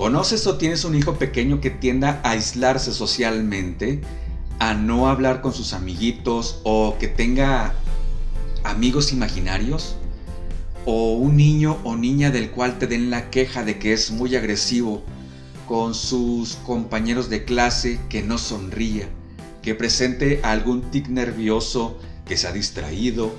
¿Conoces o tienes un hijo pequeño que tienda a aislarse socialmente, a no hablar con sus amiguitos o que tenga amigos imaginarios? ¿O un niño o niña del cual te den la queja de que es muy agresivo con sus compañeros de clase, que no sonría, que presente algún tic nervioso, que se ha distraído,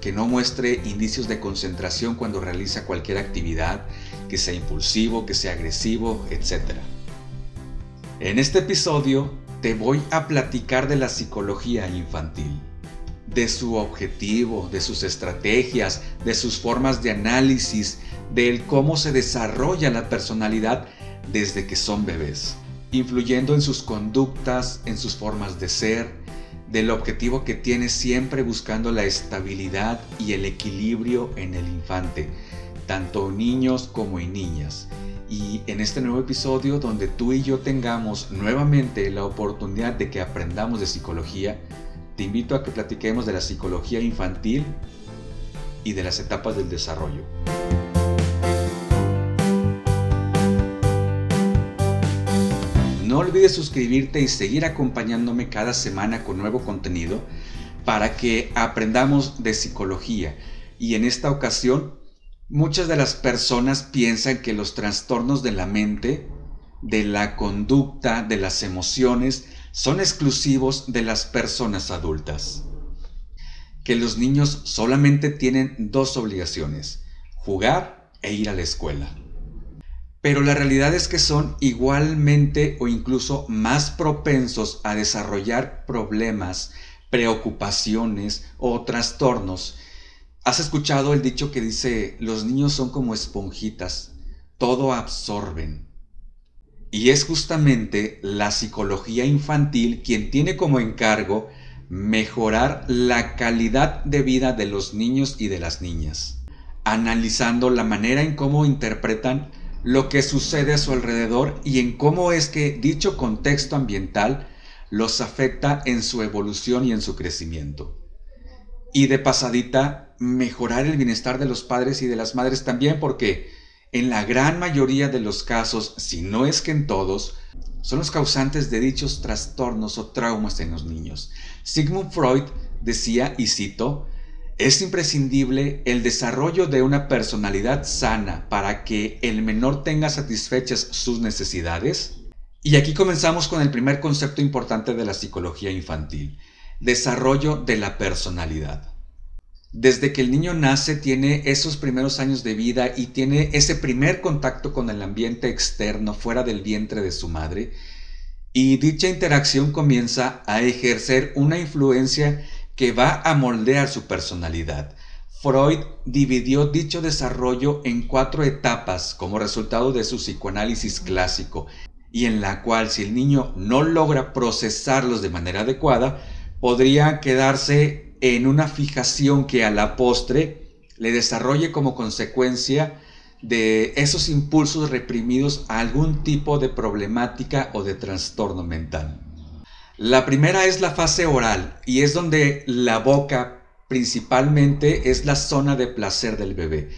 que no muestre indicios de concentración cuando realiza cualquier actividad, que sea impulsivo, que sea agresivo, etc. En este episodio te voy a platicar de la psicología infantil, de su objetivo, de sus estrategias, de sus formas de análisis, del cómo se desarrolla la personalidad desde que son bebés, influyendo en sus conductas, en sus formas de ser, del objetivo que tiene siempre buscando la estabilidad y el equilibrio en el infante, tanto niños como niñas. Y en este nuevo episodio donde tú y yo tengamos nuevamente la oportunidad de que aprendamos de psicología, te invito a que platiquemos de la psicología infantil y de las etapas del desarrollo. No olvides suscribirte y seguir acompañándome cada semana con nuevo contenido para que aprendamos de psicología. Y en esta ocasión, muchas de las personas piensan que los trastornos de la mente, de la conducta, de las emociones, son exclusivos de las personas adultas. Que los niños solamente tienen dos obligaciones, jugar e ir a la escuela pero la realidad es que son igualmente o incluso más propensos a desarrollar problemas, preocupaciones o trastornos. ¿Has escuchado el dicho que dice, los niños son como esponjitas, todo absorben? Y es justamente la psicología infantil quien tiene como encargo mejorar la calidad de vida de los niños y de las niñas, analizando la manera en cómo interpretan lo que sucede a su alrededor y en cómo es que dicho contexto ambiental los afecta en su evolución y en su crecimiento. Y de pasadita, mejorar el bienestar de los padres y de las madres también porque en la gran mayoría de los casos, si no es que en todos, son los causantes de dichos trastornos o traumas en los niños. Sigmund Freud decía, y cito, es imprescindible el desarrollo de una personalidad sana para que el menor tenga satisfechas sus necesidades. Y aquí comenzamos con el primer concepto importante de la psicología infantil, desarrollo de la personalidad. Desde que el niño nace tiene esos primeros años de vida y tiene ese primer contacto con el ambiente externo fuera del vientre de su madre, y dicha interacción comienza a ejercer una influencia que va a moldear su personalidad. Freud dividió dicho desarrollo en cuatro etapas como resultado de su psicoanálisis clásico, y en la cual si el niño no logra procesarlos de manera adecuada, podría quedarse en una fijación que a la postre le desarrolle como consecuencia de esos impulsos reprimidos a algún tipo de problemática o de trastorno mental. La primera es la fase oral y es donde la boca principalmente es la zona de placer del bebé,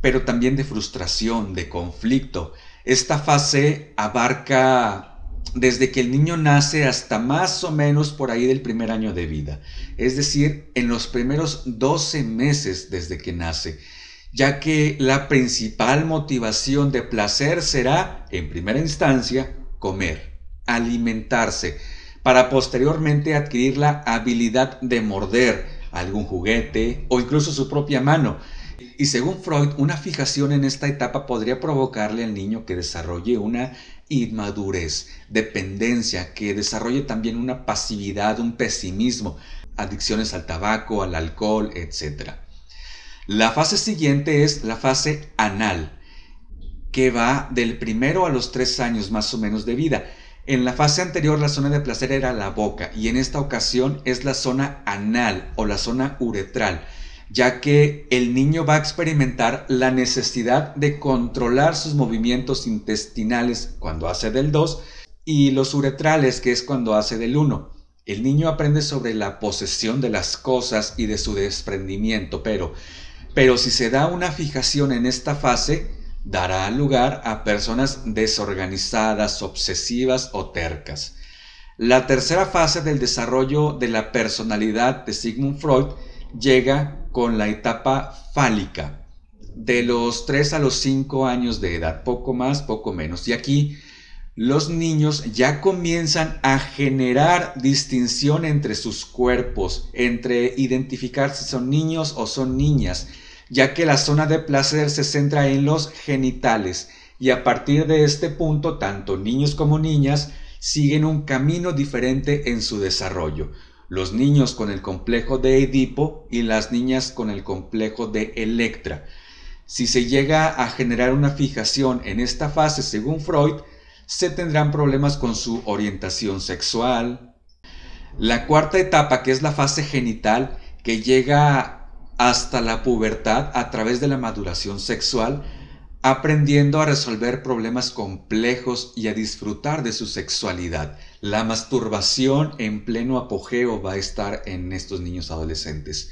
pero también de frustración, de conflicto. Esta fase abarca desde que el niño nace hasta más o menos por ahí del primer año de vida, es decir, en los primeros 12 meses desde que nace, ya que la principal motivación de placer será, en primera instancia, comer, alimentarse, para posteriormente adquirir la habilidad de morder algún juguete o incluso su propia mano. Y según Freud, una fijación en esta etapa podría provocarle al niño que desarrolle una inmadurez, dependencia, que desarrolle también una pasividad, un pesimismo, adicciones al tabaco, al alcohol, etc. La fase siguiente es la fase anal, que va del primero a los tres años más o menos de vida. En la fase anterior la zona de placer era la boca y en esta ocasión es la zona anal o la zona uretral, ya que el niño va a experimentar la necesidad de controlar sus movimientos intestinales cuando hace del 2 y los uretrales que es cuando hace del 1. El niño aprende sobre la posesión de las cosas y de su desprendimiento, pero, pero si se da una fijación en esta fase, dará lugar a personas desorganizadas, obsesivas o tercas. La tercera fase del desarrollo de la personalidad de Sigmund Freud llega con la etapa fálica, de los 3 a los 5 años de edad, poco más, poco menos. Y aquí los niños ya comienzan a generar distinción entre sus cuerpos, entre identificar si son niños o son niñas, ya que la zona de placer se centra en los genitales y a partir de este punto tanto niños como niñas siguen un camino diferente en su desarrollo. Los niños con el complejo de Edipo y las niñas con el complejo de Electra. Si se llega a generar una fijación en esta fase, según Freud, se tendrán problemas con su orientación sexual. La cuarta etapa, que es la fase genital, que llega hasta la pubertad a través de la maduración sexual, aprendiendo a resolver problemas complejos y a disfrutar de su sexualidad. La masturbación en pleno apogeo va a estar en estos niños adolescentes.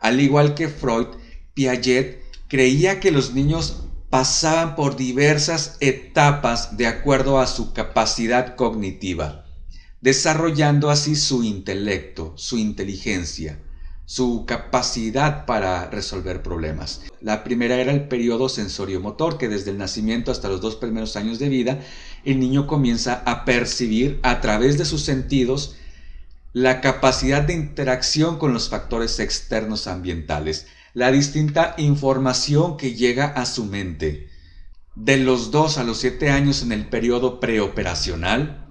Al igual que Freud, Piaget creía que los niños pasaban por diversas etapas de acuerdo a su capacidad cognitiva, desarrollando así su intelecto, su inteligencia su capacidad para resolver problemas. La primera era el periodo sensoriomotor, que desde el nacimiento hasta los dos primeros años de vida, el niño comienza a percibir a través de sus sentidos la capacidad de interacción con los factores externos ambientales, la distinta información que llega a su mente. De los dos a los siete años en el periodo preoperacional,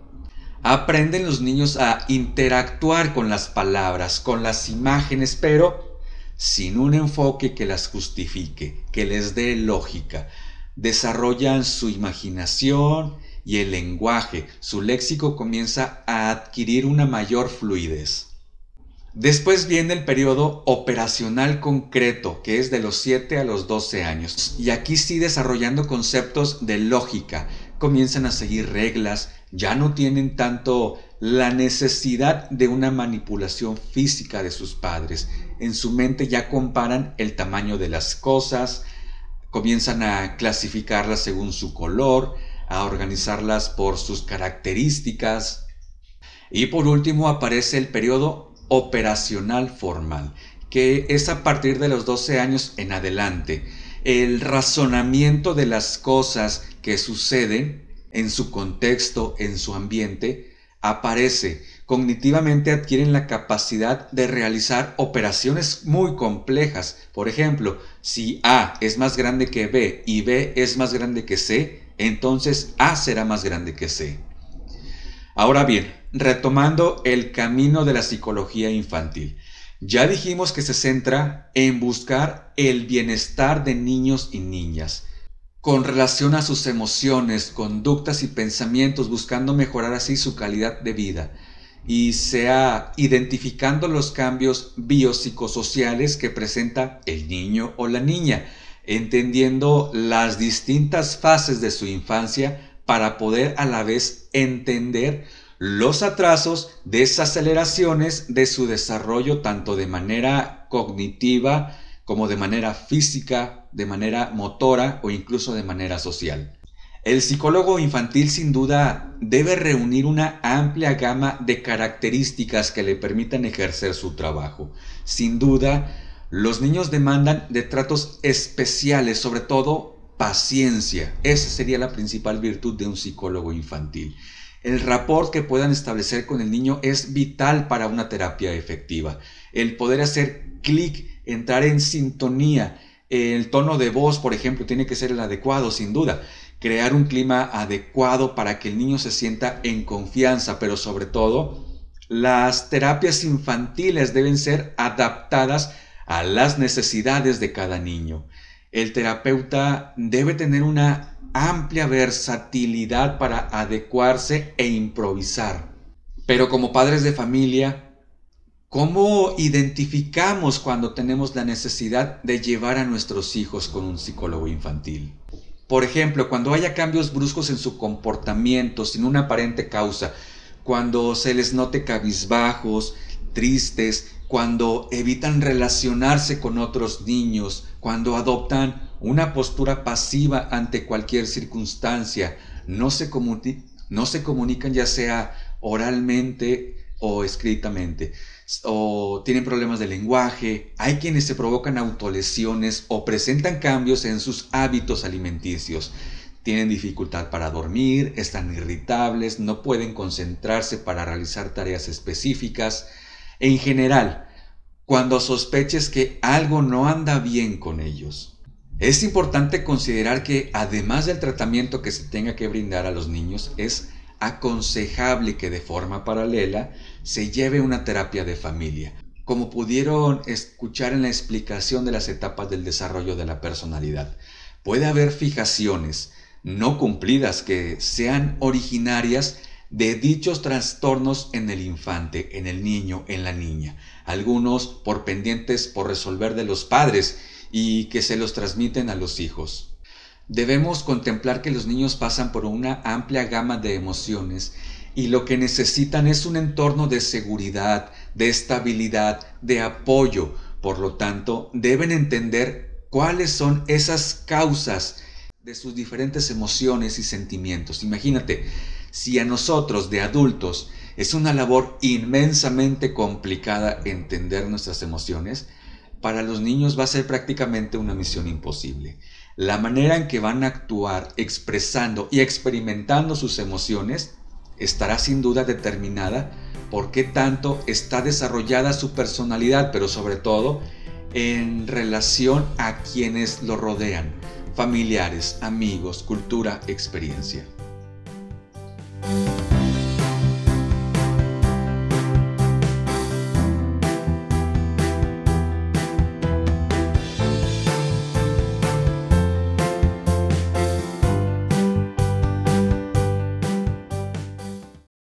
aprenden los niños a interactuar con las palabras, con las imágenes, pero sin un enfoque que las justifique, que les dé lógica. Desarrollan su imaginación y el lenguaje, su léxico comienza a adquirir una mayor fluidez. Después viene el periodo operacional concreto, que es de los 7 a los 12 años. Y aquí sí desarrollando conceptos de lógica, comienzan a seguir reglas, ya no tienen tanto la necesidad de una manipulación física de sus padres. En su mente ya comparan el tamaño de las cosas, comienzan a clasificarlas según su color, a organizarlas por sus características. Y por último aparece el periodo operacional formal, que es a partir de los 12 años en adelante. El razonamiento de las cosas que suceden en su contexto, en su ambiente, aparece. Cognitivamente adquieren la capacidad de realizar operaciones muy complejas. Por ejemplo, si A es más grande que B y B es más grande que C, entonces A será más grande que C. Ahora bien, retomando el camino de la psicología infantil. Ya dijimos que se centra en buscar el bienestar de niños y niñas con relación a sus emociones, conductas y pensamientos, buscando mejorar así su calidad de vida. Y sea identificando los cambios biopsicosociales que presenta el niño o la niña, entendiendo las distintas fases de su infancia para poder a la vez entender los atrasos, desaceleraciones de su desarrollo tanto de manera cognitiva, como de manera física, de manera motora o incluso de manera social. El psicólogo infantil sin duda debe reunir una amplia gama de características que le permitan ejercer su trabajo. Sin duda, los niños demandan de tratos especiales, sobre todo paciencia. Esa sería la principal virtud de un psicólogo infantil. El rapport que puedan establecer con el niño es vital para una terapia efectiva. El poder hacer clic entrar en sintonía. El tono de voz, por ejemplo, tiene que ser el adecuado, sin duda. Crear un clima adecuado para que el niño se sienta en confianza, pero sobre todo, las terapias infantiles deben ser adaptadas a las necesidades de cada niño. El terapeuta debe tener una amplia versatilidad para adecuarse e improvisar. Pero como padres de familia, ¿Cómo identificamos cuando tenemos la necesidad de llevar a nuestros hijos con un psicólogo infantil? Por ejemplo, cuando haya cambios bruscos en su comportamiento sin una aparente causa, cuando se les note cabizbajos, tristes, cuando evitan relacionarse con otros niños, cuando adoptan una postura pasiva ante cualquier circunstancia, no se, no se comunican ya sea oralmente o escritamente, o tienen problemas de lenguaje, hay quienes se provocan autolesiones o presentan cambios en sus hábitos alimenticios. Tienen dificultad para dormir, están irritables, no pueden concentrarse para realizar tareas específicas. En general, cuando sospeches que algo no anda bien con ellos, es importante considerar que además del tratamiento que se tenga que brindar a los niños, es aconsejable que de forma paralela se lleve una terapia de familia. Como pudieron escuchar en la explicación de las etapas del desarrollo de la personalidad, puede haber fijaciones, no cumplidas que sean originarias de dichos trastornos en el infante, en el niño, en la niña, algunos por pendientes por resolver de los padres y que se los transmiten a los hijos. Debemos contemplar que los niños pasan por una amplia gama de emociones y lo que necesitan es un entorno de seguridad, de estabilidad, de apoyo. Por lo tanto, deben entender cuáles son esas causas de sus diferentes emociones y sentimientos. Imagínate, si a nosotros de adultos es una labor inmensamente complicada entender nuestras emociones, para los niños va a ser prácticamente una misión imposible. La manera en que van a actuar expresando y experimentando sus emociones estará sin duda determinada por qué tanto está desarrollada su personalidad, pero sobre todo en relación a quienes lo rodean familiares, amigos, cultura, experiencia.